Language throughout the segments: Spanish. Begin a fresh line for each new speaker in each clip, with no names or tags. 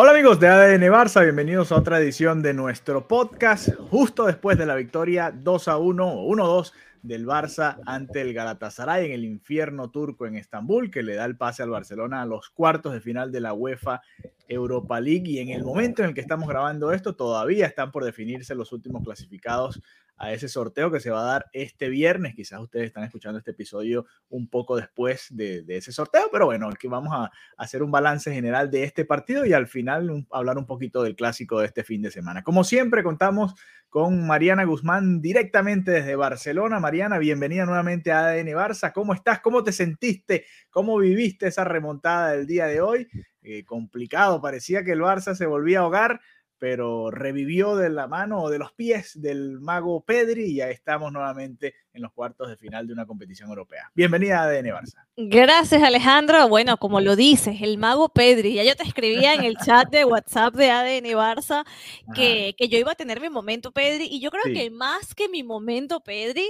Hola amigos de ADN Barça, bienvenidos a otra edición de nuestro podcast, justo después de la victoria 2 a 1 o 1 2 del Barça ante el Galatasaray en el infierno turco en Estambul, que le da el pase al Barcelona a los cuartos de final de la UEFA Europa League. Y en el momento en el que estamos grabando esto, todavía están por definirse los últimos clasificados a ese sorteo que se va a dar este viernes. Quizás ustedes están escuchando este episodio un poco después de, ese sorteo, pero bueno, aquí vamos a, hacer un balance general de este partido y al final hablar un poquito del clásico de este fin de semana. Como siempre, contamos con Mariana Guzmán directamente desde Barcelona. Mariana, bienvenida nuevamente a ADN Barça. ¿Cómo estás? ¿Cómo te sentiste? ¿Cómo viviste esa remontada del día de hoy? Eh, complicado, parecía que el Barça se volvía a ahogar pero revivió de la mano o de los pies del mago Pedri y ya estamos nuevamente en los cuartos de final de una competición europea. Bienvenida a ADN Barça.
Gracias Alejandro. Bueno, como lo dices, el mago Pedri, ya yo te escribía en el chat de WhatsApp de ADN Barça que, que yo iba a tener mi momento Pedri y yo creo sí. que más que mi momento Pedri,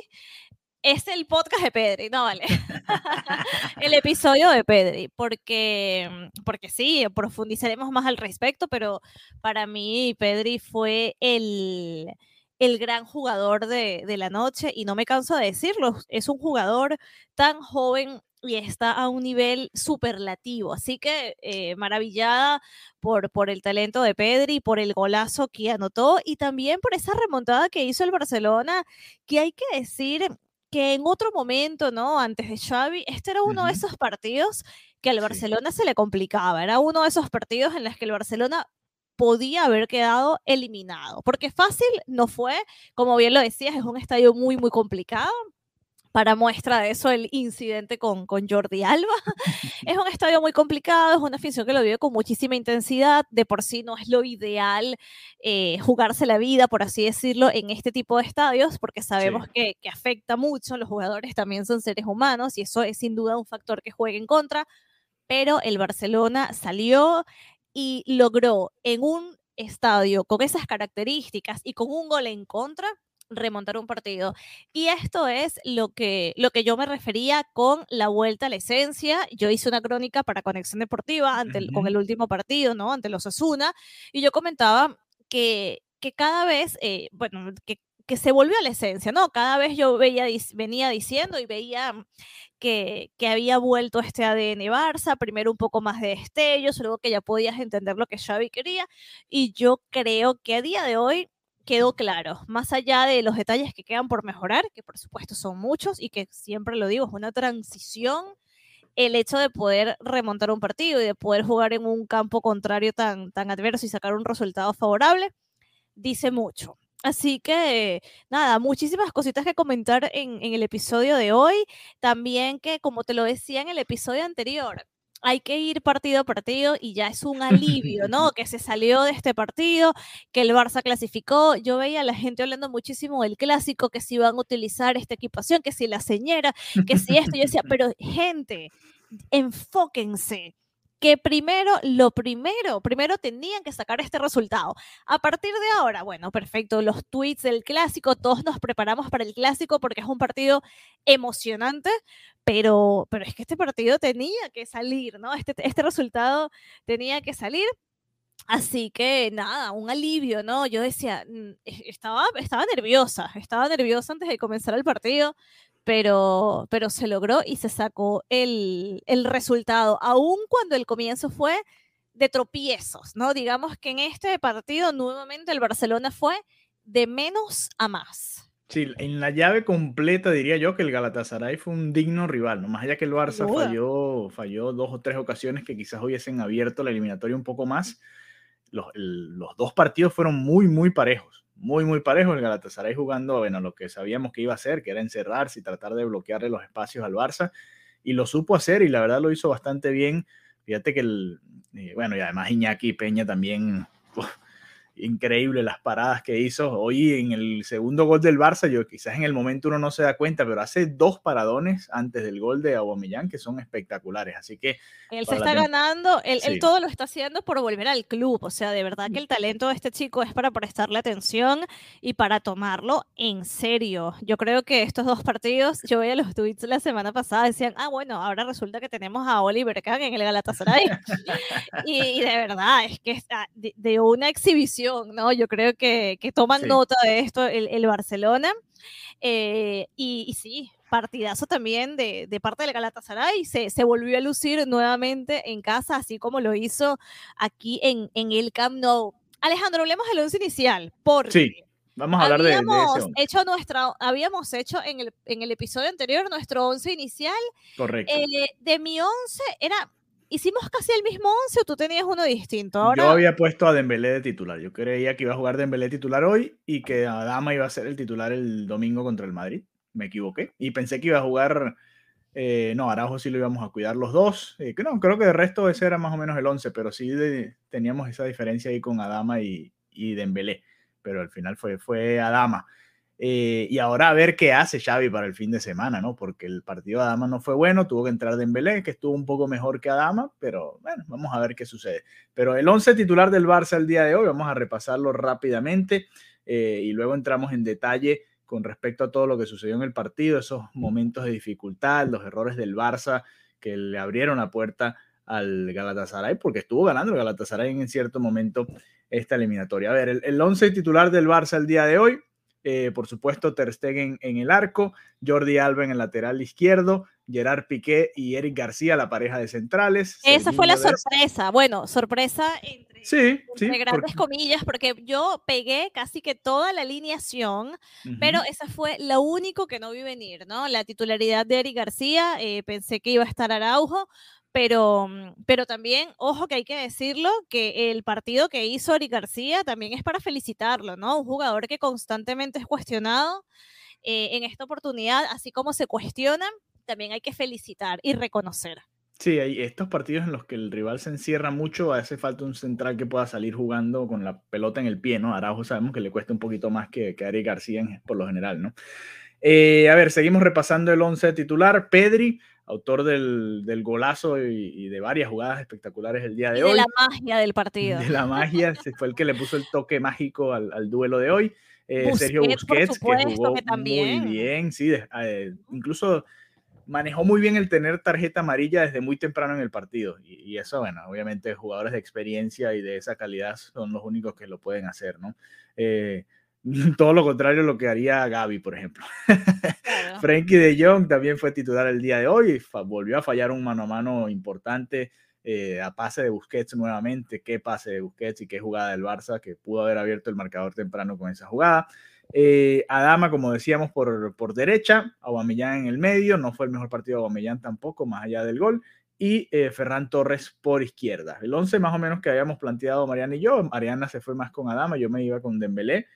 es el podcast de Pedri, no vale. el episodio de Pedri, porque, porque sí, profundizaremos más al respecto, pero para mí Pedri fue el, el gran jugador de, de, la noche y no me canso de decirlo, es un jugador tan joven y está a un nivel superlativo. Así que eh, maravillada por, por el talento de Pedri, por el golazo que anotó y también por esa remontada que hizo el Barcelona, que hay que decir que en otro momento, ¿no? Antes de Xavi, este era uno uh -huh. de esos partidos que al Barcelona sí. se le complicaba, era uno de esos partidos en los que el Barcelona podía haber quedado eliminado, porque fácil no fue, como bien lo decías, es un estadio muy, muy complicado, para muestra de eso el incidente con, con Jordi Alba. es un estadio muy complicado, es una afición que lo vive con muchísima intensidad, de por sí no es lo ideal eh, jugarse la vida, por así decirlo, en este tipo de estadios, porque sabemos sí. que, que afecta mucho, los jugadores también son seres humanos y eso es sin duda un factor que juega en contra, pero el Barcelona salió y logró en un estadio con esas características y con un gol en contra, remontar un partido. Y esto es lo que, lo que yo me refería con la vuelta a la esencia. Yo hice una crónica para Conexión Deportiva ante el, uh -huh. con el último partido, ¿no? Ante los Asuna, y yo comentaba que, que cada vez, eh, bueno, que, que se volvió a la esencia, ¿no? Cada vez yo veía, venía diciendo y veía que, que, había vuelto este ADN Barça, primero un poco más de destellos, luego que ya podías entender lo que Xavi quería, y yo creo que a día de hoy quedó claro, más allá de los detalles que quedan por mejorar, que por supuesto son muchos y que siempre lo digo, es una transición, el hecho de poder remontar un partido y de poder jugar en un campo contrario tan, tan adverso y sacar un resultado favorable, dice mucho. Así que, nada, muchísimas cositas que comentar en, el episodio de hoy. También que, como te lo decía en el episodio anterior, hay que ir partido a partido y ya es un alivio, ¿no? Que se salió de este partido, que el Barça clasificó. Yo veía a la gente hablando muchísimo del clásico, que si iban a utilizar esta equipación, que si la señera, que si esto. Yo decía, pero gente, enfóquense que primero, lo primero, primero tenían que sacar este resultado. A partir de ahora, bueno, perfecto, los tweets del clásico, todos nos preparamos para el clásico porque es un partido emocionante, pero, pero es que este partido tenía que salir, ¿no? Este, este resultado tenía que salir. Así que nada, un alivio, ¿no? Yo decía, estaba, estaba nerviosa, estaba nerviosa antes de comenzar el partido, pero, pero se logró y se sacó el, el resultado, aun cuando el comienzo fue de tropiezos, ¿no? Digamos que en este partido nuevamente el Barcelona fue de menos a más.
Sí, en la llave completa diría yo que el Galatasaray fue un digno rival, ¿no? Más allá que el Barça falló, falló dos o tres ocasiones que quizás hubiesen abierto la eliminatoria un poco más. los, los, dos partidos fueron muy, muy parejos, muy, muy parejos. El Galatasaray jugando, bueno, lo que sabíamos que iba a hacer, que era encerrarse y tratar de bloquearle los espacios al Barça, y lo supo hacer y la verdad lo hizo bastante bien. Fíjate que el, eh, bueno, y además Iñaki Peña también increíble las paradas que hizo. Hoy en el segundo gol del Barça, yo quizás en el momento uno no se da cuenta, pero hace dos paradones antes del gol de Aubameyang que son espectaculares. Así que
él se está ganando, él, todo lo está haciendo por volver al club. O sea, de verdad que el talento de este chico es para prestarle atención y para tomarlo en serio. Yo creo que estos dos partidos, yo veía los tweets la semana pasada, decían, ah, bueno, ahora resulta que tenemos a Oliver Kahn en el Galatasaray. y, de verdad, es que está de una exhibición ¿no? Yo creo que, que toman nota de esto el, Barcelona. Eh, y, sí, partidazo también de, de, parte del Galatasaray. Se, se volvió a lucir nuevamente en casa, así como lo hizo aquí en, en el Camp Nou. Alejandro, hablemos del once inicial, porque
sí. Vamos a hablar de,
eso. Hecho nuestra, habíamos hecho en el, en el episodio anterior nuestro once inicial.
Correcto.
Eh, de mi once era hicimos casi el mismo 11 o tú tenías uno distinto.
Yo había puesto a Dembélé de titular. Yo creía que iba a jugar Dembélé titular hoy y que Adama iba a ser el titular el domingo contra el Madrid. Me equivoqué. Y pensé que iba a jugar... Eh, no, Araujo sí lo íbamos a cuidar los dos. Eh, no, creo que de resto ese era más o menos el 11, pero sí teníamos esa diferencia ahí con Adama y, y Dembélé. Pero al final fue, fue Adama. Eh, y ahora a ver qué hace Xavi para el fin de semana, ¿no? Porque el partido de Adama no fue bueno, tuvo que entrar Dembélé, que estuvo un poco mejor que Adama, pero bueno, vamos a ver qué sucede. Pero el 11 titular del Barça el día de hoy, vamos a repasarlo rápidamente eh, y luego entramos en detalle con respecto a todo lo que sucedió en el partido, esos momentos de dificultad, los errores del Barça que le abrieron la puerta al Galatasaray, porque estuvo ganando el Galatasaray en cierto momento esta eliminatoria. A ver, el, el 11 titular del Barça el día de hoy, eh, por supuesto, Ter Stegen en el arco, Jordi Alba en el lateral izquierdo, Gerard Piqué y Eric García, la pareja de centrales.
Esa fue la sorpresa. Bueno, sorpresa entre,
sí,
grandes comillas, porque yo pegué casi que toda la alineación, pero esa fue lo único que no vi venir, ¿no? La titularidad de Eric García, eh, pensé que iba a estar Araujo, pero, mm, pero también, ojo que hay que decirlo, que el partido que hizo Ari García también es para felicitarlo, ¿no? Un jugador que constantemente es cuestionado eh, en esta oportunidad, así como se cuestiona, también hay que felicitar y reconocer.
Sí, hay estos partidos en los que el rival se encierra mucho, hace falta un central que pueda salir jugando con la pelota en el pie, ¿no? Araujo sabemos que le cuesta un poquito más que, que Ari García por lo general, ¿no? Eh, a ver, seguimos repasando el 11 titular. Pedri, autor del, del golazo y, de varias jugadas espectaculares el día de hoy.
De la magia del partido.
De la magia, fue el que le puso el toque mágico al, al duelo de hoy. Eh, Sergio Busquets, que jugó muy bien, sí, eh, incluso manejó muy bien el tener tarjeta amarilla desde muy temprano en el partido. Y, eso, bueno, obviamente jugadores de experiencia y de esa calidad son los únicos que lo pueden hacer, ¿no? Eh, todo lo contrario a lo que haría Gaby, por ejemplo. Frankie de Jong también fue titular el día de hoy, volvió a fallar un mano a mano importante eh, a pase de Busquets nuevamente, qué pase de Busquets y qué jugada del Barça que pudo haber abierto el marcador temprano con esa jugada. Eh, Adama, como decíamos, por, por derecha, Aubameyang en el medio, no fue el mejor partido de Aubameyang tampoco, más allá del gol, y eh, Ferran Torres por izquierda. El 11 más o menos que habíamos planteado Mariana y yo, Mariana se fue más con Adama, yo me iba con Dembélé,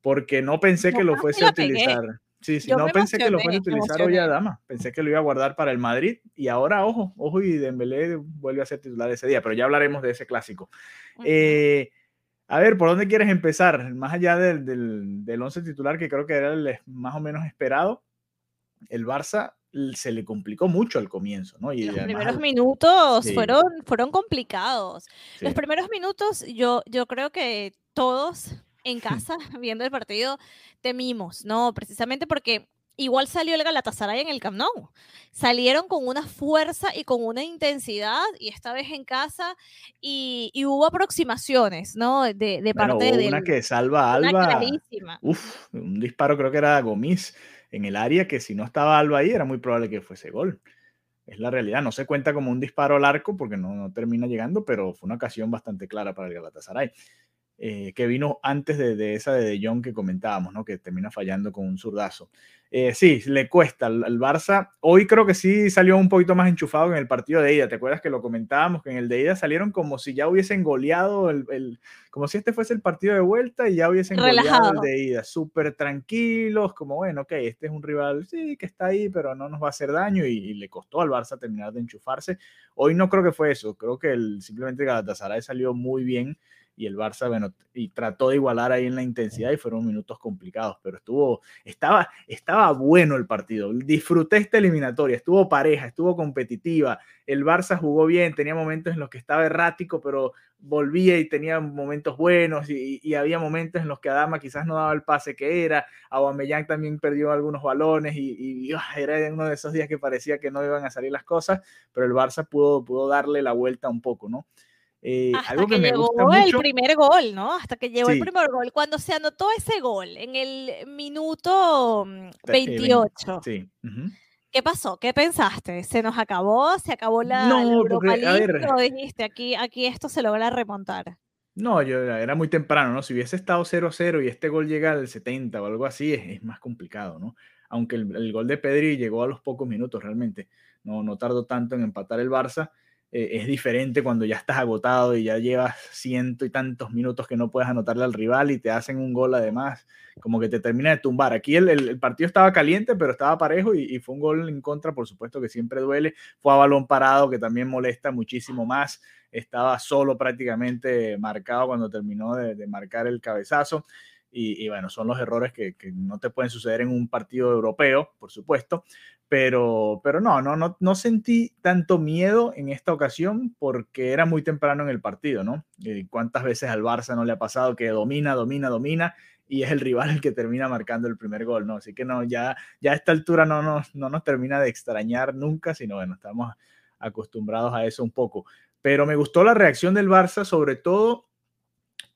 porque no pensé que lo fuese a utilizar. Sí, sí, no pensé que lo fuese a utilizar hoy a Dama. Pensé que lo iba a guardar para el Madrid. Y ahora, ojo, ojo, y Dembélé vuelve a ser titular ese día, pero ya hablaremos de ese clásico. Eh, a ver, ¿por dónde quieres empezar? Más allá del, del, del once titular, que creo que era el más o menos esperado, el Barça se le complicó mucho al comienzo, ¿no?
Y los primeros minutos fueron, fueron complicados. Los primeros minutos, yo, yo creo que todos en casa viendo el partido temimos, ¿no? Precisamente porque igual salió el Galatasaray en el Camp Nou. Salieron con una fuerza y con una intensidad, y esta vez en casa, y, hubo aproximaciones, ¿no? De, de parte de.
Una que salva a Alba. Uf, un disparo creo que era Gomis en el área, que si no estaba Alba ahí, era muy probable que fuese gol. Es la realidad. No se cuenta como un disparo al arco porque no, no termina llegando, pero fue una ocasión bastante clara para el Galatasaray. Eh, que vino antes de, de, esa de De Jong que comentábamos, ¿no? que termina fallando con un zurdazo. Eh, sí, le cuesta al, Barça. Hoy creo que sí salió un poquito más enchufado en el partido de ida. ¿Te acuerdas que lo comentábamos? Que en el de ida salieron como si ya hubiesen goleado, el, como si este fuese el partido de vuelta y ya hubiesen goleado el de ida. Súper tranquilos, como bueno, ok, este es un rival, sí, que está ahí, pero no nos va a hacer daño y, le costó al Barça terminar de enchufarse. Hoy no creo que fue eso. Creo que el, simplemente Galatasaray salió muy bien y el Barça, bueno, y trató de igualar ahí en la intensidad y fueron minutos complicados, pero estuvo, estaba, estaba bueno el partido. Disfruté esta eliminatoria, estuvo pareja, estuvo competitiva. El Barça jugó bien, tenía momentos en los que estaba errático, pero volvía y tenía momentos buenos y, había momentos en los que Adama quizás no daba el pase que era, Aubameyang también perdió algunos balones y, ah, era uno de esos días que parecía que no iban a salir las cosas, pero el Barça pudo, pudo darle la vuelta un poco, ¿no?
Eh, Hasta que, llegó el primer gol, ¿no? Hasta que llegó el primer gol. Cuando se anotó ese gol en el minuto 28. Mm, sí. ¿Qué pasó? ¿Qué pensaste? ¿Se nos acabó? ¿Se acabó la, no, ¿O dijiste aquí, aquí esto se logra remontar?
No, yo era muy temprano, ¿no? Si hubiese estado 0-0 y este gol llega al 70 o algo así, es, más complicado, ¿no? Aunque el, el, gol de Pedri llegó a los pocos minutos realmente. No, no tardó tanto en empatar el Barça. Eh, es diferente cuando ya estás agotado y ya llevas ciento y tantos minutos que no puedes anotarle al rival y te hacen un gol además, como que te termina de tumbar. Aquí el, partido estaba caliente, pero estaba parejo y, fue un gol en contra, por supuesto que siempre duele. Fue a balón parado, que también molesta muchísimo más. Estaba solo prácticamente marcado cuando terminó de, marcar el cabezazo. Y, bueno, son los errores que, no te pueden suceder en un partido europeo, por supuesto, pero, pero no, no, no, no sentí tanto miedo en esta ocasión porque era muy temprano en el partido, ¿no? Eh, ¿Cuántas veces al Barça no le ha pasado que domina, domina, domina y es el rival el que termina marcando el primer gol, ¿no? Así que no, ya, ya a esta altura no nos, no nos termina de extrañar nunca, sino bueno, estamos acostumbrados a eso un poco. Pero me gustó la reacción del Barça, sobre todo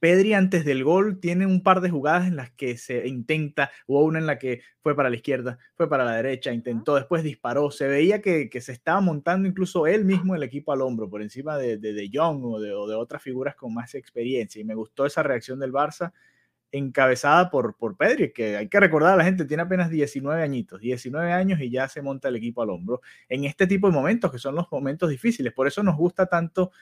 Pedri antes del gol tiene un par de jugadas en las que se intenta, hubo una en la que fue para la izquierda, fue para la derecha, intentó, después disparó, se veía que, se estaba montando incluso él mismo el equipo al hombro por encima de, de, Jong o de, otras figuras con más experiencia. Y me gustó esa reacción del Barça encabezada por, por Pedri, que hay que recordar a la gente, tiene apenas 19 añitos, 19 años y ya se monta el equipo al hombro en este tipo de momentos que son los momentos difíciles, por eso nos gusta tanto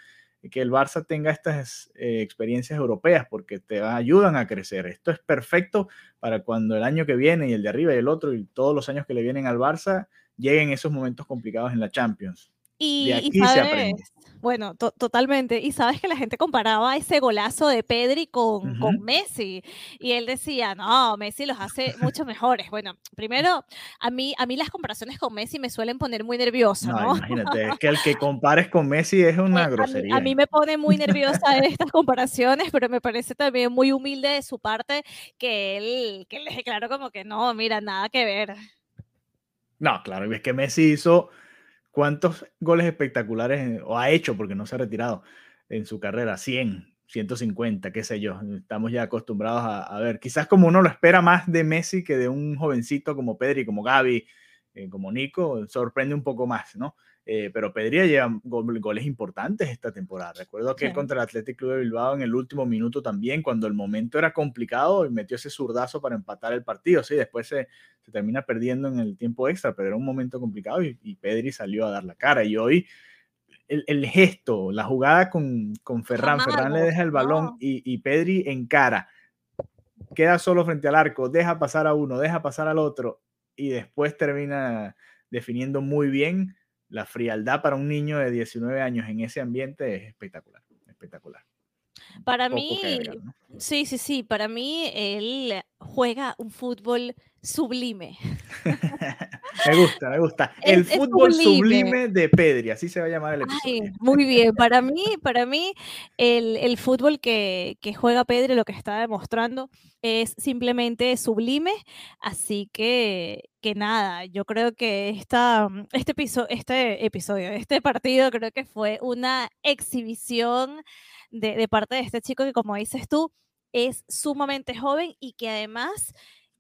que el Barça tenga estas eh, experiencias europeas porque te ayudan a crecer. Esto es perfecto para cuando el año que viene y el de arriba y el otro y todos los años que le vienen al Barça lleguen esos momentos complicados en la Champions.
Y, aquí se aprende. Bueno, totalmente. Y sabes que la gente comparaba ese golazo de Pedri con, con, Messi. Y él decía, no, Messi los hace mucho mejores. Bueno, primero, a mí, a mí las comparaciones con Messi me suelen poner muy nerviosa, ¿no?
Imagínate, es que el que compares con Messi es una grosería.
A mí, me pone muy nerviosa estas comparaciones, pero me parece también muy humilde de su parte que él, que él deje claro como que no, mira, nada que ver.
No, claro, y es que Messi hizo ¿Cuántos goles espectaculares o ha hecho, porque no se ha retirado en su carrera? 100, 150, qué sé yo. Estamos ya acostumbrados a, ver. Quizás como uno lo espera más de Messi que de un jovencito como Pedri, como Gaby, eh, como Nico, sorprende un poco más, ¿no? Eh, pero Pedri lleva goles importantes esta temporada. Recuerdo que contra el Athletic Club de Bilbao en el último minuto también, cuando el momento era complicado, y metió ese zurdazo para empatar el partido. Sí, después se, se termina perdiendo en el tiempo extra, pero era un momento complicado y, Pedri salió a dar la cara. Y hoy el, el gesto, la jugada con, con Ferran, Ferran le deja el balón y, y Pedri encara, queda solo frente al arco, deja pasar a uno, deja pasar al otro y después termina definiendo muy bien la frialdad para un niño de 19 años en ese ambiente es espectacular, espectacular.
Para mí, sí, sí, sí, para mí él juega un fútbol sublime.
me gusta, me gusta. El fútbol sublime. de Pedri, así se va a llamar el episodio.
muy bien, para mí, para mí el, fútbol que, que, juega Pedri, lo que está demostrando, es simplemente sublime, así que, que nada, yo creo que esta, este, episodio, este episodio, este partido creo que fue una exhibición de, de parte de este chico que como dices tú, es sumamente joven y que además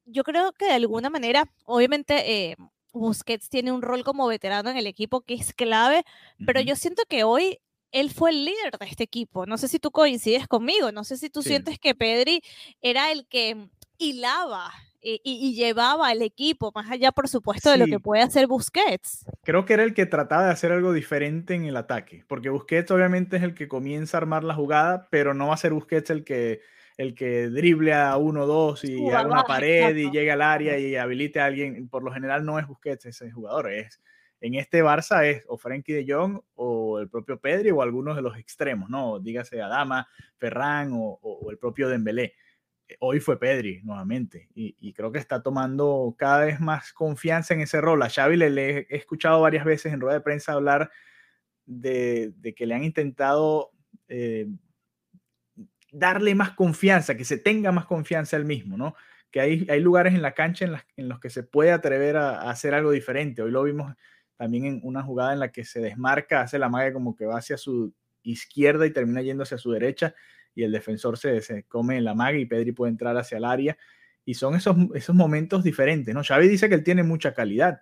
yo creo que de alguna manera, obviamente, eh, Busquets tiene un rol como veterano en el equipo que es clave, pero yo siento que hoy él fue el líder de este equipo. No sé si tú coincides conmigo, no sé si tú sientes que Pedri era el que hilaba y, llevaba al equipo, más allá, por supuesto, de lo que puede hacer Busquets.
Creo que era el que trataba de hacer algo diferente en el ataque, porque Busquets obviamente es el que comienza a armar la jugada, pero no va a ser Busquets el que, el que drible a uno, dos y haga una pared y llegue al área y habilite a alguien. Por lo general no es Busquets ese jugador, es en este Barça es o Frankie de Jong o el propio Pedri o algunos de los extremos, ¿no? Dígase Adama, Ferran o, o el propio Dembélé hoy fue Pedri nuevamente y, creo que está tomando cada vez más confianza en ese rol. A Xavi le, he escuchado varias veces en rueda de prensa hablar de, que le han intentado eh, darle más confianza, que se tenga más confianza él mismo, ¿no? Que hay, hay lugares en la cancha en, los que se puede atrever a, hacer algo diferente. Hoy lo vimos también en una jugada en la que se desmarca, hace la magia como que va hacia su izquierda y termina yendo hacia su derecha y el defensor se, se come la maga y Pedri puede entrar hacia el área. Y son esos, esos momentos diferentes, ¿no? Xavi dice que él tiene mucha calidad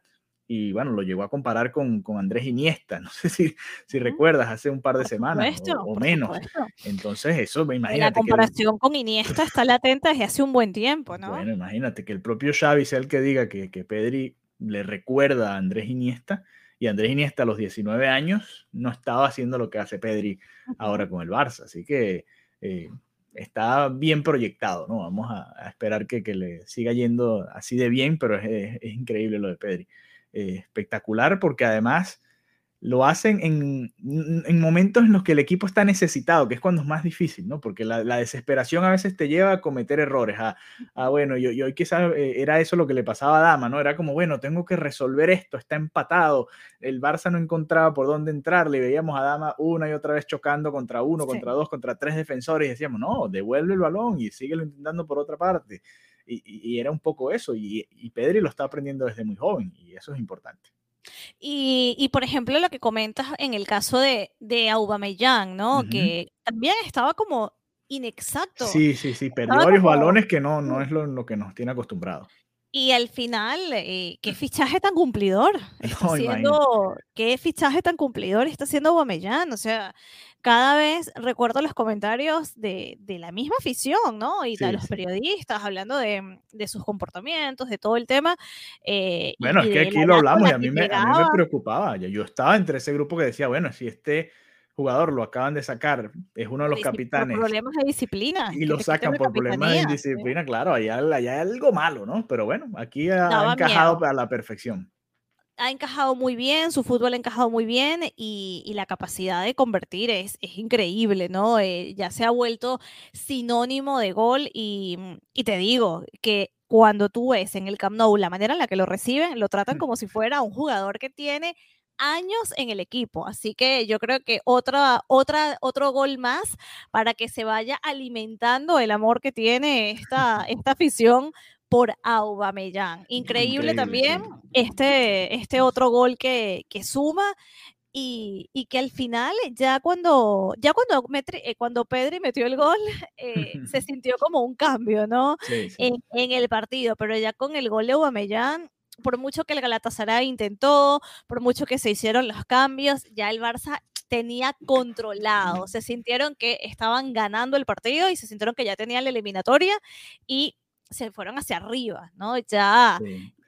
y bueno, lo llegó a comparar con, con Andrés Iniesta, no sé si, si recuerdas, hace un par de semanas o, menos. Entonces eso, me imagino.
La comparación con Iniesta está latente desde hace un buen tiempo, ¿no?
Bueno, imagínate que el propio Xavi sea el que diga que, que Pedri le recuerda a Andrés Iniesta y Andrés Iniesta a los 19 años no estaba haciendo lo que hace Pedri ahora con el Barça, así que eh, está bien proyectado, ¿no? Vamos a, esperar que, le siga yendo así de bien, pero es, es, increíble lo de Pedri. Eh, espectacular porque además lo hacen en, en, momentos en los que el equipo está necesitado, que es cuando es más difícil, ¿no? Porque la, la desesperación a veces te lleva a cometer errores. A, bueno, yo, yo quizás eh, era eso lo que le pasaba a Dama, ¿no? Era como, bueno, tengo que resolver esto, está empatado. El Barça no encontraba por dónde entrar, le veíamos a Dama una y otra vez chocando contra uno, contra dos, contra tres defensores y decíamos, no, devuelve el balón y síguelo intentando por otra parte. Y, y, era un poco eso, y, y Pedri lo está aprendiendo desde muy joven, y eso es importante.
Y, por ejemplo, lo que comentas en el caso de, de Aubameyang, ¿no? Que también estaba como inexacto.
Sí, sí, sí, perdió varios balones que no, no es lo, que nos tiene acostumbrados.
Y al final, eh, qué fichaje tan cumplidor. Está siendo, qué fichaje tan cumplidor está haciendo Aubameyang. O sea, cada vez recuerdo los comentarios de, de la misma afición, ¿no? Y de los periodistas hablando de, de, sus comportamientos, de todo el tema.
Eh, bueno, es que aquí lo hablamos y a mí, me, a mí me preocupaba. Yo estaba entre ese grupo que decía, bueno, si este jugador lo acaban de sacar, es uno de los capitanes.
Por problemas de disciplina.
Y lo sacan por problemas de disciplina, claro, allá, hay algo malo, ¿no? Pero bueno, aquí ha, encajado a la perfección
ha encajado muy bien, su fútbol ha encajado muy bien y, la capacidad de convertir es, es increíble, ¿no? Eh, ya se ha vuelto sinónimo de gol y, y, te digo que cuando tú ves en el Camp Nou la manera en la que lo reciben, lo tratan mm. como si fuera un jugador que tiene años en el equipo. Así que yo creo que otra, otra, otro gol más para que se vaya alimentando el amor que tiene esta, esta afición por Aubameyang. Increíble, también este, este otro gol que, que suma y, y, que al final ya cuando ya cuando, eh, cuando Pedri metió el gol eh, se sintió como un cambio, ¿no? En, en, el partido, pero ya con el gol de Aubameyang por mucho que el Galatasaray intentó, por mucho que se hicieron los cambios, ya el Barça tenía controlado. Se sintieron que estaban ganando el partido y se sintieron que ya tenían la eliminatoria y se fueron hacia arriba, ¿no? Ya,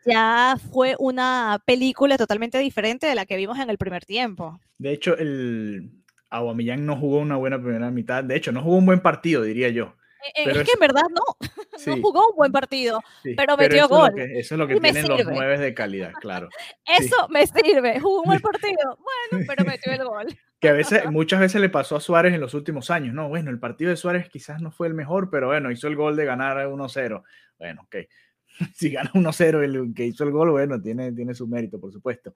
ya fue una película totalmente diferente de la que vimos en el primer tiempo.
De hecho, el Aguamillán no jugó una buena primera mitad. De hecho, no jugó un buen partido, diría yo.
Eh, es, que en verdad no, no jugó un buen partido, pero metió gol.
eso es lo que tienen los nueve de calidad, claro.
eso me sirve, jugó un buen partido, bueno, pero metió el gol.
Que a veces, muchas veces le pasó a Suárez en los últimos años, ¿no? Bueno, el partido de Suárez quizás no fue el mejor, pero bueno, hizo el gol de ganar 1-0. Bueno, ok. Si gana 1-0 el que hizo el gol, bueno, tiene, tiene su mérito, por supuesto.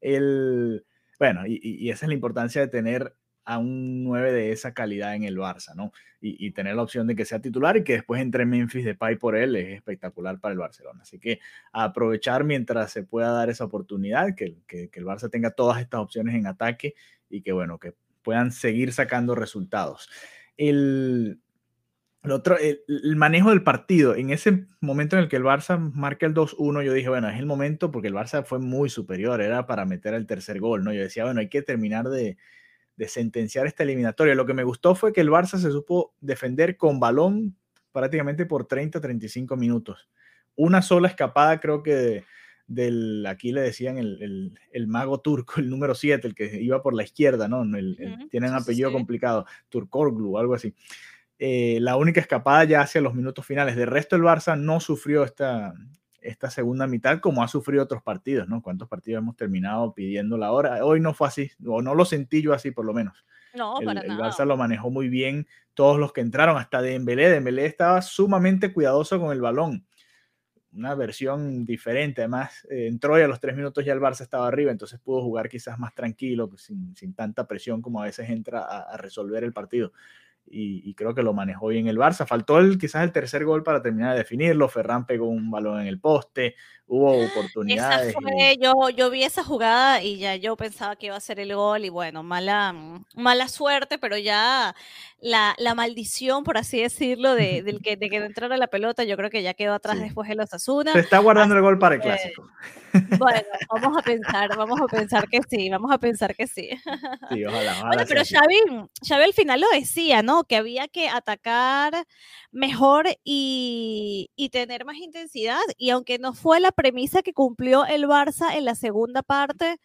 El, bueno, y, y esa es la importancia de tener a un 9 de esa calidad en el Barça, ¿no? Y, tener la opción de que sea titular y que después entre Memphis de Pay por él es espectacular para el Barcelona. Así que aprovechar mientras se pueda dar esa oportunidad, que, que, el Barça tenga todas estas opciones en ataque y que, bueno, que puedan seguir sacando resultados. El, el otro, el, manejo del partido, en ese momento en el que el Barça marca el 2-1, yo dije, bueno, es el momento porque el Barça fue muy superior, era para meter el tercer gol, ¿no? Yo decía, bueno, hay que terminar de, de sentenciar esta eliminatoria. Lo que me gustó fue que el Barça se supo defender con balón prácticamente por 30-35 minutos. Una sola escapada creo que del, aquí le decían el, el, mago turco, el número 7, el que iba por la izquierda, ¿no? tienen un apellido complicado, Turkorglu, algo así. Eh, la única escapada ya hacia los minutos finales. De resto, el Barça no sufrió esta, esta segunda mitad como ha sufrido otros partidos, ¿no? ¿Cuántos partidos hemos terminado pidiendo la hora? Hoy no fue así, o no lo sentí yo así por lo menos.
No,
el,
para
el Barça lo manejó muy bien, todos los que entraron, hasta Dembélé, Dembélé estaba sumamente cuidadoso con el balón una versión diferente. Además, eh, entró y a los tres minutos ya el Barça estaba arriba, entonces pudo jugar quizás más tranquilo, sin, sin tanta presión como a veces entra a resolver el partido y, creo que lo manejó bien el Barça. Faltó el, quizás el tercer gol para terminar de definirlo. Ferran pegó un balón en el poste, hubo oportunidades.
yo, yo vi esa jugada y ya yo pensaba que iba a ser el gol y bueno, mala, mala suerte, pero ya la, la maldición, por así decirlo, de, del que, de que entrara la pelota, yo creo que ya quedó atrás después de los Asuna.
Se está guardando el gol para el clásico.
Bueno, vamos a pensar, vamos a pensar que sí, vamos a pensar que sí.
Sí, ojalá.
bueno, pero Xavi, Xavi al final lo decía, ¿no? Que había que atacar mejor y, y tener más intensidad. Y aunque no fue la premisa que cumplió el Barça en la segunda parte,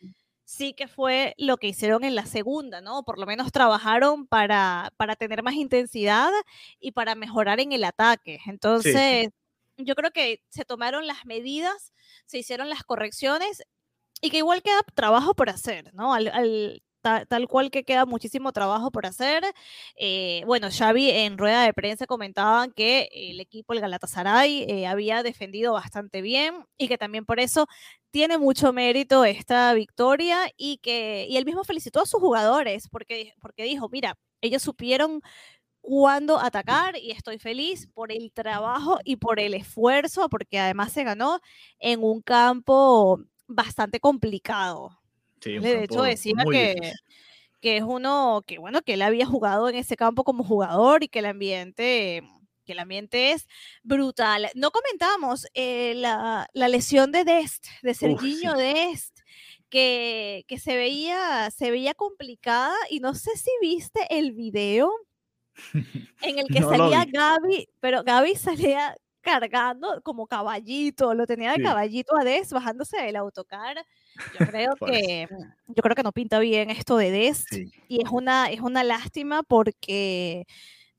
sí que fue lo que hicieron en la segunda, ¿no? Por lo menos trabajaron para, para tener más intensidad y para mejorar en el ataque. Entonces, yo creo que se tomaron las medidas, se hicieron las correcciones y que igual queda trabajo por hacer, ¿no? Al, tal, cual que queda muchísimo trabajo por hacer. Eh, bueno, Xavi en rueda de prensa comentaban que el equipo, el Galatasaray, eh, había defendido bastante bien y que también por eso tiene mucho mérito esta victoria y que y él mismo felicitó a sus jugadores porque, porque dijo, mira, ellos supieron cuándo atacar y estoy feliz por el trabajo y por el esfuerzo, porque además se ganó en un campo bastante complicado de hecho, decía que, que es uno que, bueno, que él había jugado en ese campo como jugador y que el ambiente que el ambiente es brutal. No comentamos eh, la, la, lesión de Dest, de Serginho Dest, que, que, se, veía, se veía complicada y no sé si viste el video en el que salía Gaby, pero Gaby salía cargando como caballito, lo tenía de caballito a Des bajándose del autocar. Yo creo que yo creo que no pinta bien esto de Des y es una es una lástima porque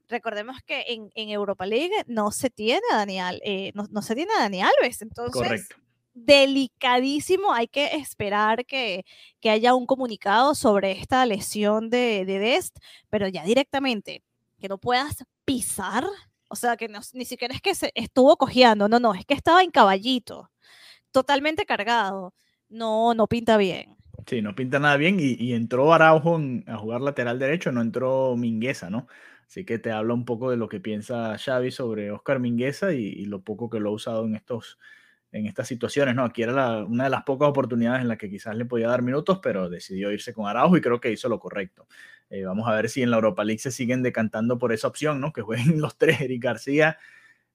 recordemos que en, en Europa League no se tiene a Daniel eh, no, no, se tiene a Dani Alves, entonces delicadísimo, hay que esperar que, que, haya un comunicado sobre esta lesión de, de Dest, pero ya directamente que no puedas pisar o sea, que ni siquiera es que se estuvo cojeando, no, no, es que estaba en caballito, totalmente cargado. No, no pinta bien.
Sí, no pinta nada bien y, entró Araujo a jugar lateral derecho, no entró Mingueza, ¿no? Así que te habla un poco de lo que piensa Xavi sobre Oscar Mingueza y, lo poco que lo ha usado en estos en estas situaciones, ¿no? Aquí era una de las pocas oportunidades en las que quizás le podía dar minutos, pero decidió irse con Araujo y creo que hizo lo correcto. Eh, vamos a ver si en la Europa League se siguen decantando por esa opción, ¿no? Que jueguen los tres, Eric García,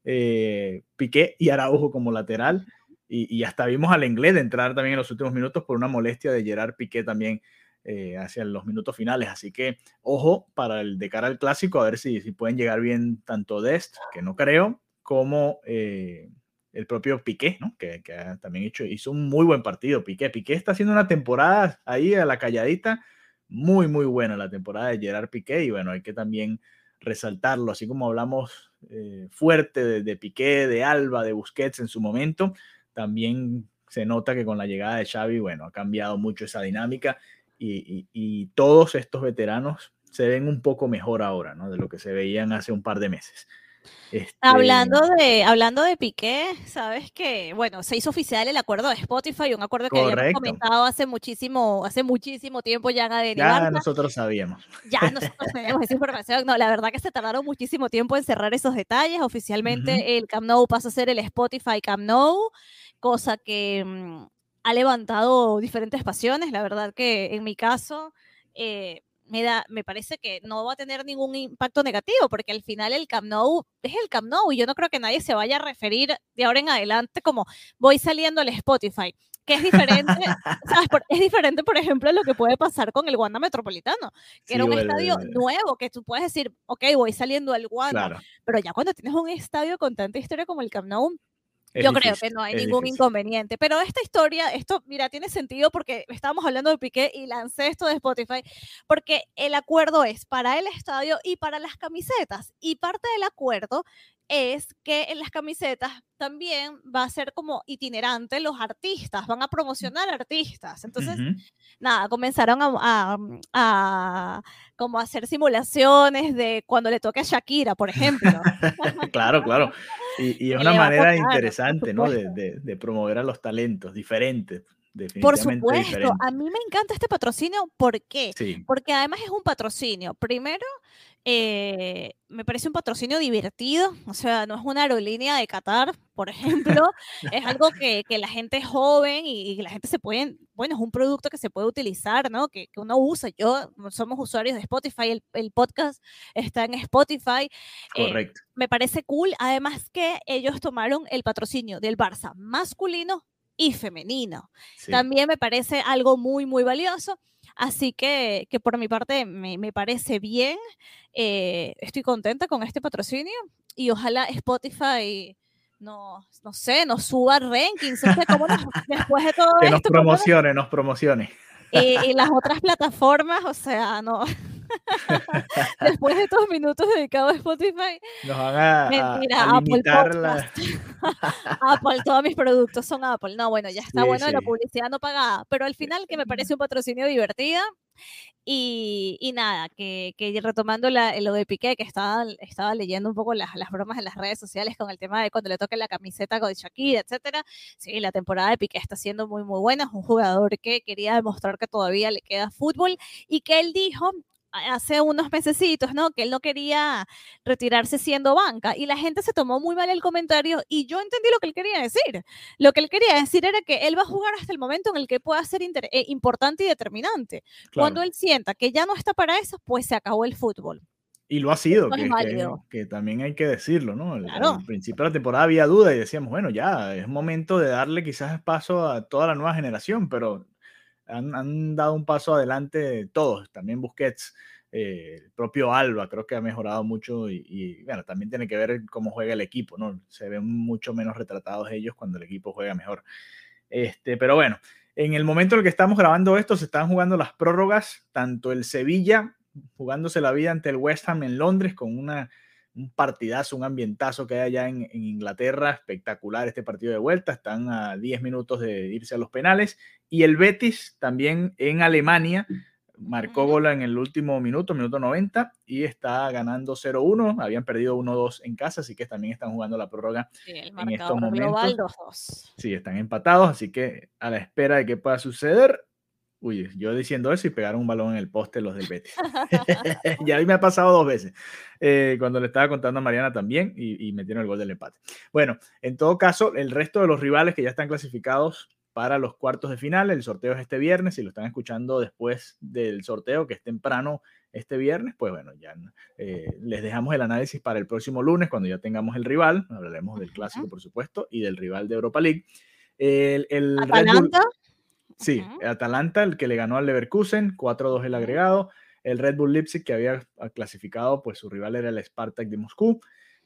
eh, Piqué y Araujo como lateral. Y, hasta vimos al inglés entrar también en los últimos minutos por una molestia de Gerard Piqué también eh, hacia los minutos finales. Así que ojo para el de cara al clásico, a ver si, si pueden llegar bien tanto Dest, que no creo, como el propio Piqué, ¿no? que, que también hecho, hizo un muy buen partido. Piqué, Piqué está haciendo una temporada ahí a la calladita muy, muy buena la temporada de Gerard Piqué y bueno, hay que también resaltarlo, así como hablamos eh, fuerte de, Piqué, de Alba, de Busquets en su momento, también se nota que con la llegada de Xavi, bueno, ha cambiado mucho esa dinámica y, y todos estos veteranos se ven un poco mejor ahora, ¿no? De lo que se veían hace un par de meses.
Este hablando, de, hablando de Piqué, sabes que, bueno, se hizo oficial el acuerdo de Spotify, un acuerdo que habíamos comentado hace muchísimo, hace muchísimo tiempo ya
en Ya nosotros sabíamos.
Ya nosotros tenemos esa información. No, la verdad que se tardaron muchísimo tiempo en cerrar esos detalles. Oficialmente el Camp Nou pasa a ser el Spotify Camp Nou, cosa que mm, ha levantado diferentes pasiones. La verdad que en mi caso... Eh, me, da, me parece que no va a tener ningún impacto negativo, porque al final el Camp Nou es el Camp Nou y yo no creo que nadie se vaya a referir de ahora en adelante como voy saliendo al Spotify. que es diferente, ¿sabes? es diferente, por ejemplo, lo que puede pasar con el Wanda Metropolitano, que era un estadio nuevo, que tú puedes decir, ok, voy saliendo al Wanda, pero ya cuando tienes un estadio con tanta historia como el Camp Nou, yo creo que no hay ningún inconveniente. Pero esta historia, esto, mira, tiene sentido porque estábamos hablando de Piqué y lancé esto de Spotify, porque el acuerdo es para el estadio y para las camisetas. Y parte del acuerdo es que en las camisetas también va a ser como itinerante los artistas, van a promocionar artistas. Entonces, nada, comenzaron a, a, como hacer simulaciones de cuando le toque a Shakira, por ejemplo.
claro, claro. Y, es una manera interesante, ¿no? De, de, promover a los talentos diferentes.
Por supuesto, a mí me encanta este patrocinio. ¿Por qué? Porque además es un patrocinio. Primero, eh, me parece un patrocinio divertido, o sea, no es una aerolínea de Qatar, por ejemplo, es algo que, que, la gente es joven y, la gente se puede, bueno, es un producto que se puede utilizar, ¿no? Que, que uno usa. Yo, somos usuarios de Spotify, el, el podcast está en Spotify.
Eh, Correcto.
me parece cool, además que ellos tomaron el patrocinio del Barça masculino y femenino. También me parece algo muy, muy valioso. Así que, que por mi parte me, me parece bien. Eh, estoy contenta con este patrocinio y ojalá Spotify no, no sé, nos suba rankings. después de todo
que nos promocione, nos promocione.
y, las otras plataformas, o sea, no. Después de estos minutos dedicados a Spotify,
nos van a,
mentira, Apple Apple, todos mis productos son Apple. No, bueno, ya está bueno la publicidad no pagada, pero al final que me parece un patrocinio divertido y, y, nada, que, que retomando la, lo de Piqué, que estaba, estaba leyendo un poco las, las, bromas en las redes sociales con el tema de cuando le toque la camiseta con Shakira, etcétera. Sí, la temporada de Piqué está siendo muy, muy buena. Es un jugador que quería demostrar que todavía le queda fútbol y que él dijo hace unos mesecitos, ¿no? Que él no quería retirarse siendo banca y la gente se tomó muy mal el comentario y yo entendí lo que él quería decir. Lo que él quería decir era que él va a jugar hasta el momento en el que pueda ser eh, importante y determinante. Cuando él sienta que ya no está para eso, pues se acabó el fútbol.
Y lo ha sido, que, que, también hay que decirlo, ¿no? Al, principio de la temporada había duda y decíamos, bueno, ya es momento de darle quizás paso a toda la nueva generación, pero han, dado un paso adelante todos, también Busquets, eh, el propio Alba creo que ha mejorado mucho y, bueno, también tiene que ver cómo juega el equipo, ¿no? Se ven mucho menos retratados ellos cuando el equipo juega mejor. Este, pero bueno, en el momento en el que estamos grabando esto, se están jugando las prórrogas, tanto el Sevilla jugándose la vida ante el West Ham en Londres con una un partidazo, un ambientazo que hay allá en, Inglaterra, espectacular este partido de vuelta, están a 10 minutos de irse a los penales, y el Betis también en Alemania marcó gol en el último minuto, minuto 90, y está ganando 0-1, habían perdido 1-2 en casa, así que también están jugando la prórroga en estos momentos. Sí, están empatados, así que a la espera de qué pueda suceder, Uy, yo diciendo eso y pegaron un balón en el poste los del Betis. y a mí me ha pasado dos veces, eh, cuando le estaba contando a Mariana también y, metieron el gol del empate. Bueno, en todo caso, el resto de los rivales que ya están clasificados para los cuartos de final, el sorteo es este viernes, si lo están escuchando después del sorteo, que es temprano este viernes, pues bueno, ya eh, les dejamos el análisis para el próximo lunes, cuando ya tengamos el rival, hablaremos del clásico, por supuesto, y del rival de Europa League. El, el Sí, Atalanta, el que le ganó al Leverkusen, 4-2 el agregado. El Red Bull Leipzig, que había clasificado, pues su rival era el Spartak de Moscú.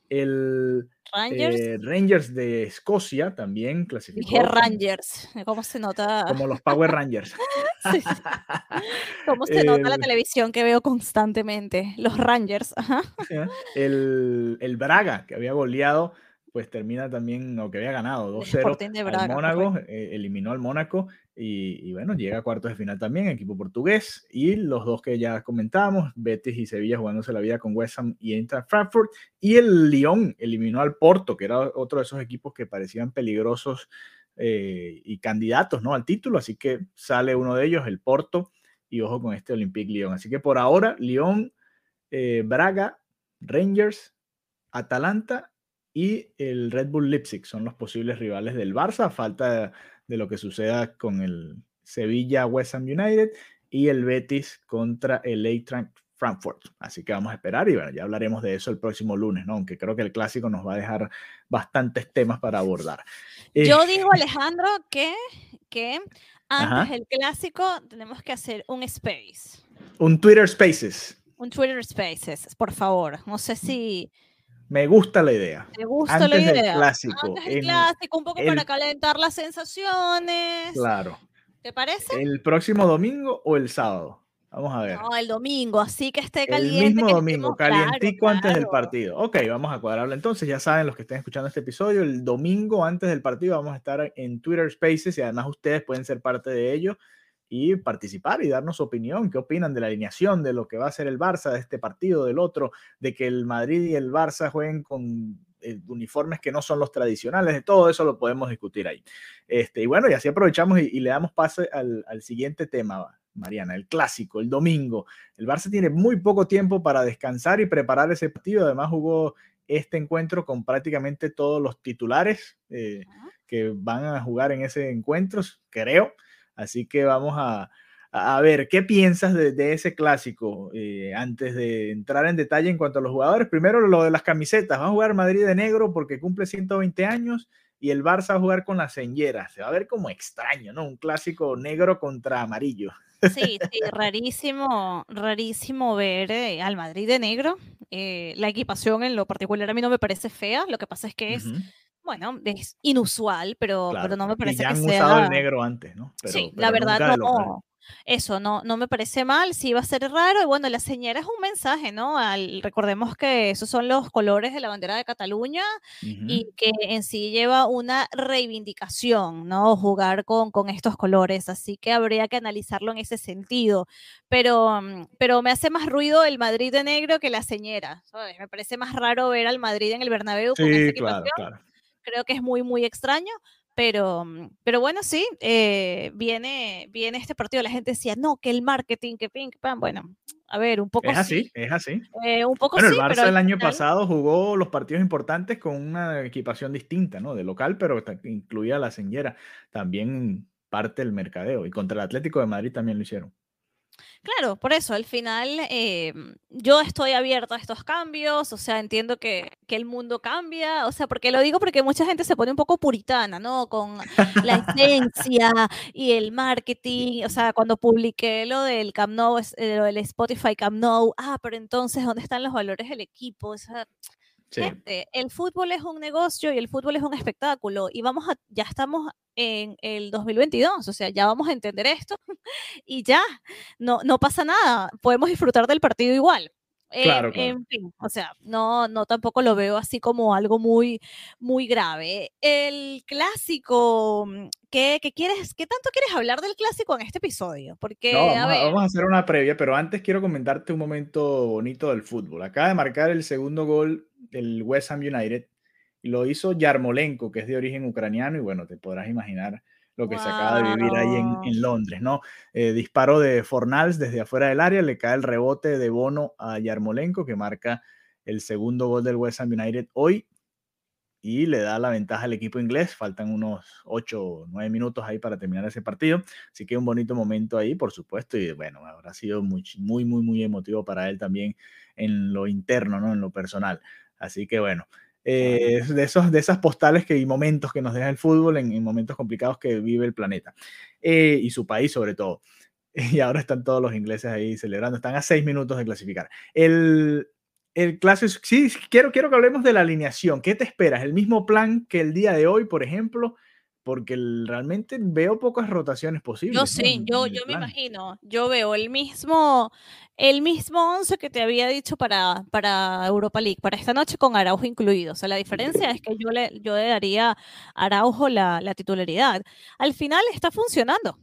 El eh, Rangers, de Escocia también clasificó.
Dije Rangers, ¿cómo se nota?
Como los Power Rangers.
¿Cómo se nota la televisión que veo constantemente? Los Rangers.
El, el Braga, que había goleado pues termina también, o que había ganado 2-0 al Mónaco, eh, eliminó al Mónaco y, bueno, llega a cuartos de final también, equipo portugués, y los dos que ya comentábamos, Betis y Sevilla jugándose la vida con West Ham y Eintracht Frankfurt, y el Lyon eliminó al Porto, que era otro de esos equipos que parecían peligrosos eh, y candidatos ¿no? al título, así que sale uno de ellos, el Porto, y ojo con este Olympique Lyon. Así que por ahora, Lyon, eh, Braga, Rangers, Atalanta y el Red Bull Leipzig son los posibles rivales del Barça, falta de lo que suceda con el Sevilla West Ham United y el Betis contra el Eintracht Frankfurt. Así que vamos a esperar y bueno, ya hablaremos de eso el próximo lunes, ¿no? Aunque creo que el clásico nos va a dejar bastantes temas para abordar.
Yo eh, digo, Alejandro, que, que antes del clásico tenemos que hacer un space.
Un Twitter Spaces.
Un Twitter Spaces, por favor. No sé si...
Me gusta la idea.
Me gusta la idea.
Del clásico.
Antes del clásico, un poco para calentar las sensaciones.
Claro.
¿Te parece?
¿El próximo domingo o el sábado? Vamos a ver.
No, el domingo, así que esté caliente.
El mismo domingo, calientico antes del partido. Ok, vamos a cuadrarlo entonces. Ya saben los que estén escuchando este episodio, el domingo antes del partido vamos a estar en Twitter Spaces y además ustedes pueden ser parte de ello y participar y darnos su opinión. ¿Qué opinan de la alineación, de lo que va a ser el Barça, de este partido, del otro, de que el Madrid y el Barça jueguen con eh, uniformes que no son los tradicionales? De todo eso lo podemos discutir ahí. Este, y bueno, y así aprovechamos y, le damos pase al, al siguiente tema. Mariana, el clásico, el domingo. El Barça tiene muy poco tiempo para descansar y preparar ese partido. Además jugó este encuentro con prácticamente todos los titulares eh, que van a jugar en ese encuentro, creo. Así que vamos a, ver, ¿qué piensas de, ese clásico? Eh, antes de entrar en detalle en cuanto a los jugadores, primero lo de las camisetas. Va a jugar Madrid de negro porque cumple 120 años y el Barça va a jugar con la señera. Se va a ver como extraño, ¿no? Un clásico negro contra amarillo.
Sí, sí, rarísimo, rarísimo ver eh, al Madrid de negro. Eh, la equipación en lo particular a mí no me parece fea, lo que pasa es que es, bueno, es inusual, pero, pero no me parece
ya
han
que usado el negro antes, ¿no?
sí, la verdad no, eso no, no me parece mal, sí va a ser raro. Y bueno, la señora es un mensaje, ¿no? Al, recordemos que esos son los colores de la bandera de Cataluña y que en sí lleva una reivindicación, ¿no? Jugar con, con estos colores. Así que habría que analizarlo en ese sentido. Pero, mm, pero me hace más ruido el Madrid de negro que la señora. Me parece más raro ver al Madrid en el Bernabéu con esa equipación. Creo que es muy, muy extraño. Pero, mm, pero bueno, sí, eh, viene, viene este partido. La gente decía, no, que el marketing, que ping, pam. Bueno, a ver, un poco
Es así, es así.
Eh, un poco
bueno, el Barça el año pasado jugó los partidos importantes con una equipación distinta, ¿no? De local, pero incluía la señera. También parte del mercadeo. Y contra el Atlético de Madrid también lo hicieron.
Claro, por eso, al final eh, yo estoy abierta a estos cambios, o sea, entiendo que, que, el mundo cambia, o sea, porque lo digo porque mucha gente se pone un poco puritana, ¿no? Con la esencia y el marketing, o sea, cuando publiqué lo del Camp Nou, eh, lo del Spotify Camp Nou, ah, pero entonces, ¿dónde están los valores del equipo? O sea, el fútbol es un negocio y el fútbol es un espectáculo y vamos a, ya estamos en el 2022, o sea, ya vamos a entender esto y ya, no, no pasa nada, podemos disfrutar del partido igual.
Claro,
En fin, o sea, no, no tampoco lo veo así como algo muy, muy grave. El clásico, mm, ¿qué, qué quieres, qué tanto quieres hablar del clásico en este episodio? Porque,
vamos,
a ver.
Vamos a hacer una previa, pero antes quiero comentarte un momento bonito del fútbol. Acaba de marcar el segundo gol del West Ham United y lo hizo Yarmolenko, que es de origen ucraniano, y bueno, te podrás imaginar lo que se acaba de vivir ahí en, Londres, ¿no? Eh, disparo de Fornals desde afuera del área, le cae el rebote de Bono a Yarmolenko, que marca el segundo gol del West Ham United hoy y le da la ventaja al equipo inglés. Faltan unos 8 o 9 minutos ahí para terminar ese partido. Así que un bonito momento ahí, por supuesto. Y bueno, habrá sido muy, muy, muy, muy emotivo para él también en lo interno, ¿no? En lo personal. Así que bueno, eh, de, esos, de esas postales que, y momentos que nos deja el fútbol en, momentos complicados que vive el planeta eh, y su país sobre todo. Y ahora están todos los ingleses ahí celebrando, están a seis minutos de clasificar. El, el clásico, sí, quiero, quiero que hablemos de la alineación. ¿Qué te esperas? ¿El mismo plan que el día de hoy, por ejemplo? porque realmente veo pocas rotaciones posibles.
Yo sí, yo, yo me imagino, yo veo el mismo, el mismo 11 que te había dicho para, para Europa League, para esta noche con Araujo incluido. O sea, la diferencia es que yo le, yo le daría a Araujo la, la titularidad. Al final está funcionando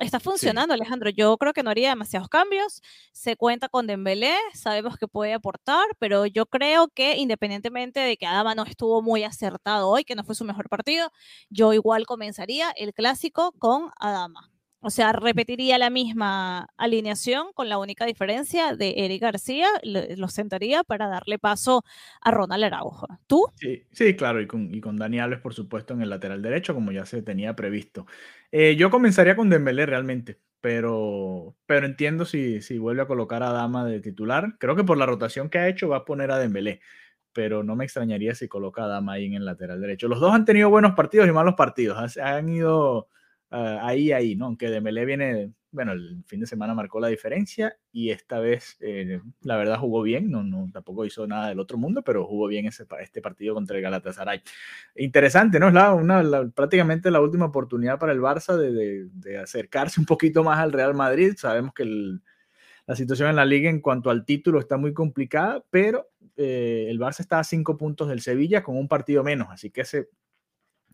está funcionando, Alejandro. Yo creo que no haría demasiados cambios. Se cuenta con Dembélé, sabemos que puede aportar, pero yo creo que independientemente de que Adama no estuvo muy acertado hoy, que no fue su mejor partido, yo igual comenzaría el clásico con Adama. O sea, repetiría la misma alineación con la única diferencia de Eric García, lo, sentaría para darle paso a Ronald Araujo. ¿Tú?
Sí, sí claro, y con, y con Dani Alves, por supuesto, en el lateral derecho, como ya se tenía previsto. Eh, yo comenzaría con Dembélé realmente, pero, pero entiendo si, si vuelve a colocar a Dama de titular. Creo que por la rotación que ha hecho va a poner a Dembélé, pero no me extrañaría si coloca a Dama ahí en el lateral derecho. Los dos han tenido buenos partidos y malos partidos, han ido ah, ahí, ahí, ¿no? Aunque Dembélé viene, bueno, el fin de semana marcó la diferencia y esta vez, eh, la verdad, jugó bien, no, no, tampoco hizo nada del otro mundo, pero jugó bien ese, este partido contra el Galatasaray. Interesante, ¿no? Es la, una, prácticamente la última oportunidad para el Barça de, de, acercarse un poquito más al Real Madrid. Sabemos que la situación en la liga en cuanto al título está muy complicada, pero eh, el Barça está a cinco puntos del Sevilla con un partido menos, así que ese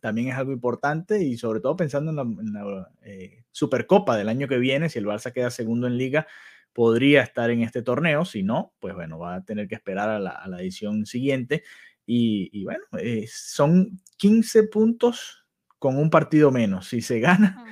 también es algo importante y sobre todo pensando en la, eh, Supercopa del año que viene, si el Barça queda segundo en liga, podría estar en este torneo, si no, pues bueno, va a tener que esperar a la, edición siguiente. Y, bueno, eh, son 15 puntos con un partido menos, si se gana,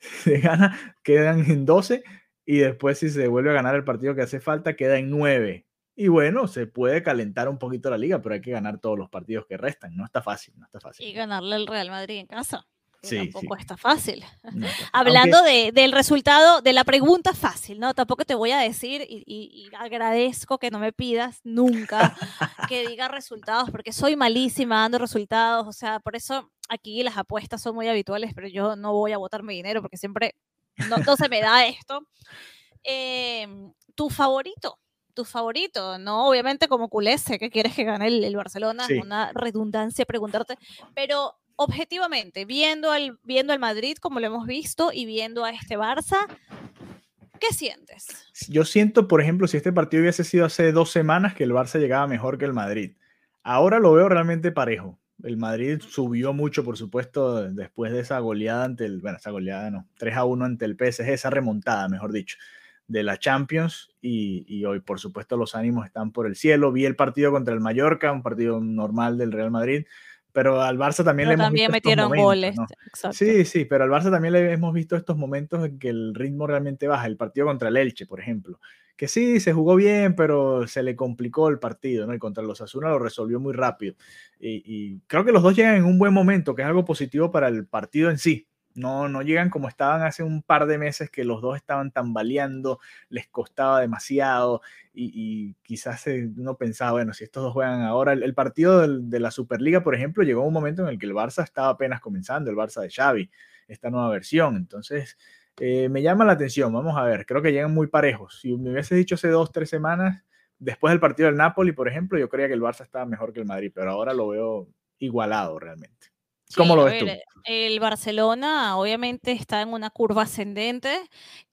se gana, quedan en 12 y después si se vuelve a ganar el partido que hace falta, queda en 9. Y bueno, se puede calentar un poquito la liga, pero hay que ganar todos los partidos que restan. No está fácil, no está fácil.
Y ganarle al Real Madrid en casa. Sí, tampoco está fácil. Hablando de, del resultado, de la pregunta fácil, ¿no? Tampoco te voy a decir y, agradezco que no me pidas nunca que diga resultados, porque soy malísima dando resultados. O sea, por eso aquí las apuestas son muy habituales, pero yo no voy a botarme dinero porque siempre no, se me da esto. Em, ¿Tu favorito? Tu favorito, ¿no? Obviamente como culé sé que quieres que gane el, Barcelona, es una redundancia preguntarte, pero objetivamente, viendo al, viendo al Madrid como lo hemos visto y viendo a este Barça, ¿qué sientes?
Yo siento, por ejemplo, si este partido hubiese sido hace dos semanas, que el Barça llegaba mejor que el Madrid. Ahora lo veo realmente parejo. El Madrid subió mucho, por supuesto, después de esa goleada ante el, bueno, esa goleada no, 3 a 1 ante el PSG, esa remontada, mejor dicho de la Champions y, hoy por supuesto los ánimos están por el cielo. Vi el partido contra el Mallorca, un partido normal del Real Madrid, pero al Barça también le hemos
también metieron goles.
Sí, sí, pero al Barça también le hemos visto estos momentos en que el ritmo realmente baja. El partido contra el Elche, por ejemplo, que sí, se jugó bien, pero se le complicó el partido, ¿no? Y contra los Asuna lo resolvió muy rápido. Y, y creo que los dos llegan en un buen momento, que es algo positivo para el partido en sí no, no llegan como estaban hace un par de meses que los dos estaban tambaleando, les costaba demasiado y, quizás uno pensaba, bueno, si estos dos juegan ahora, el, partido de la Superliga, por ejemplo, llegó un momento en el que el Barça estaba apenas comenzando, el Barça de Xavi, esta nueva versión, entonces eh, me llama la atención, vamos a ver, creo que llegan muy parejos, si me hubiese dicho hace dos, tres semanas, después del partido del Napoli, por ejemplo, yo creía que el Barça estaba mejor que el Madrid, pero ahora lo veo igualado realmente. ¿Cómo lo ves tú?
El Barcelona obviamente está en una curva ascendente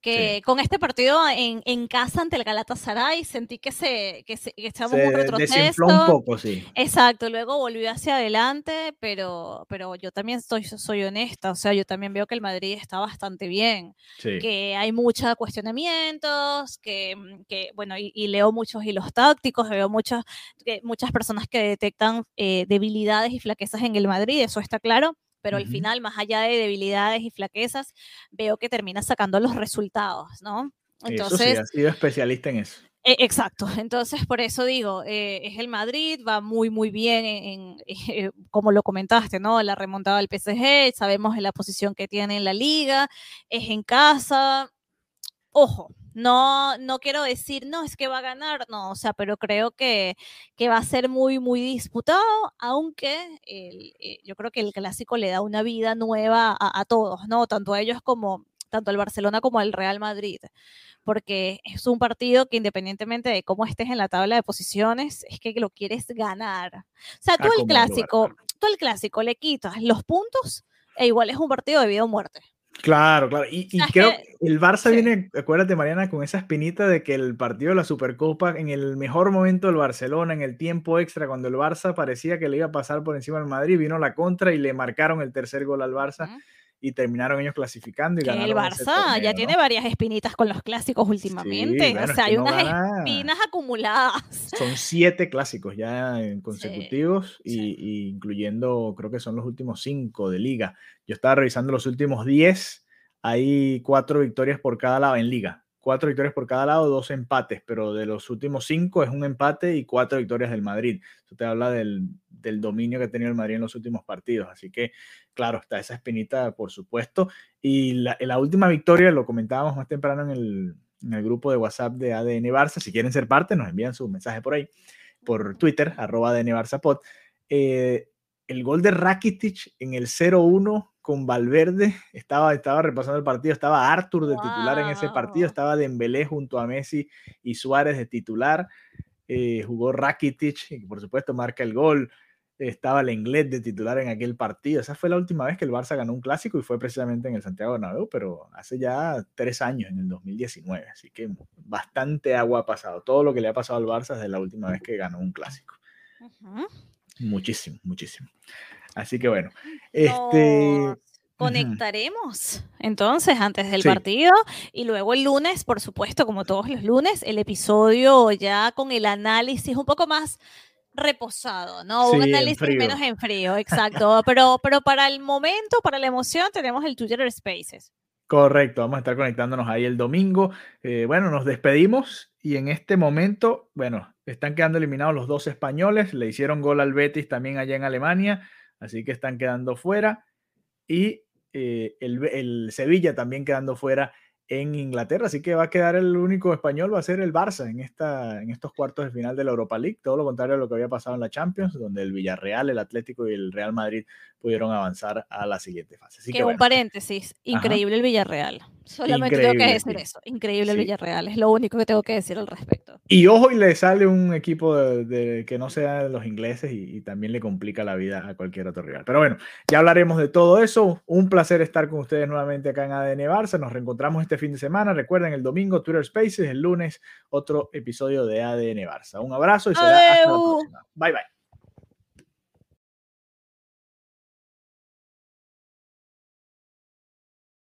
que con este partido en, en, casa ante el Galatasaray sentí que se que, se, que estábamos un retroceso.
un poco, sí.
Exacto, luego volvió hacia adelante, pero, pero yo también estoy, soy honesta, o sea, yo también veo que el Madrid está bastante bien, que hay muchos cuestionamientos, que, que bueno, y, leo muchos hilos tácticos, veo muchas, muchas personas que detectan eh, debilidades y flaquezas en el Madrid, eso está claro pero al final, más allá de debilidades y flaquezas, veo que termina sacando los resultados, ¿no?
Entonces, eso sí, ha sido especialista en eso.
E, exacto, entonces por eso digo, eh, es el Madrid, va muy, muy bien en, eh, como lo comentaste, ¿no? La remontada del PSG, sabemos en la posición que tiene en la liga, es en casa. Ojo, no, no quiero decir, no, es que va a ganar, no, o sea, pero creo que, que va a ser muy, muy disputado, aunque eh, yo creo que el clásico le da una vida nueva a, todos, ¿no? Tanto a ellos como, tanto al Barcelona como al Real Madrid, porque es un partido que independientemente de cómo estés en la tabla de posiciones, es que lo quieres ganar. O sea, tú el clásico, tú el clásico le quitas los puntos e igual es un partido de vida o muerte.
Claro, claro. Y, creo que el Barça viene, acuérdate Mariana, con esa espinita de que el partido de la Supercopa, en el mejor momento del Barcelona, en el tiempo extra, cuando el Barça parecía que le iba a pasar por encima del Madrid, vino la contra y le marcaron el tercer gol al Barça y terminaron ellos clasificando y
El Barça ya tiene varias espinitas con los clásicos últimamente. o sea, hay unas espinas acumuladas.
Son siete clásicos ya consecutivos, y, incluyendo, creo que son los últimos cinco de liga. Yo estaba revisando los últimos diez, hay cuatro victorias por cada lado en liga cuatro victorias por cada lado, dos empates, pero de los últimos cinco es un empate y cuatro victorias del Madrid. Eso te habla del, dominio que ha tenido el Madrid en los últimos partidos. Así que, claro, está esa espinita, por supuesto. Y la, la última victoria, lo comentábamos más temprano en el, en el, grupo de WhatsApp de ADN Barça. Si quieren ser parte, nos envían su mensaje por ahí, por Twitter, arroba ADN Barça Pod. Eh, el gol de Rakitic en el 0-1 con Valverde, estaba, estaba repasando el partido, estaba Arthur de titular en ese partido, estaba Dembélé junto a Messi y Suárez de titular, eh, jugó Rakitic, y por supuesto marca el gol, estaba el inglés de titular en aquel partido. Esa fue la última vez que el Barça ganó un clásico y fue precisamente en el Santiago Bernabéu, pero hace ya tres años, en el 2019. Así que bastante agua ha pasado. Todo lo que le ha pasado al Barça desde la última vez que ganó un clásico. Muchísimo, muchísimo. Así que bueno, este...
Conectaremos entonces antes del partido y luego el lunes, por supuesto, como todos los lunes, el episodio ya con el análisis un poco más reposado, ¿no? un análisis menos en frío, exacto. pero, pero para el momento, para la emoción, tenemos el Twitter Spaces.
Correcto, vamos a estar conectándonos ahí el domingo. Eh, bueno, nos despedimos y en este momento, bueno, están quedando eliminados los dos españoles, le hicieron gol al Betis también allá en Alemania, así que están quedando fuera. Y eh, el, el, Sevilla también quedando fuera en Inglaterra, así que va a quedar el único español, va a ser el Barça en, esta, en estos cuartos de final de la Europa League, todo lo contrario a lo que había pasado en la Champions, donde el Villarreal, el Atlético y el Real Madrid pudieron avanzar a la siguiente fase.
Así que, un paréntesis, increíble el Villarreal. Solamente tengo que decir eso. Increíble el Villarreal. Es lo único que tengo que decir al respecto.
Y ojo, y le sale un equipo de, que no sea los ingleses y, también le complica la vida a cualquier otro rival. Pero bueno, ya hablaremos de todo eso. Un placer estar con ustedes nuevamente acá en ADN Barça. Nos reencontramos este fin de semana. Recuerden el domingo Twitter Spaces, el lunes otro episodio de ADN Barça. Un abrazo y será hasta la próxima. Bye bye.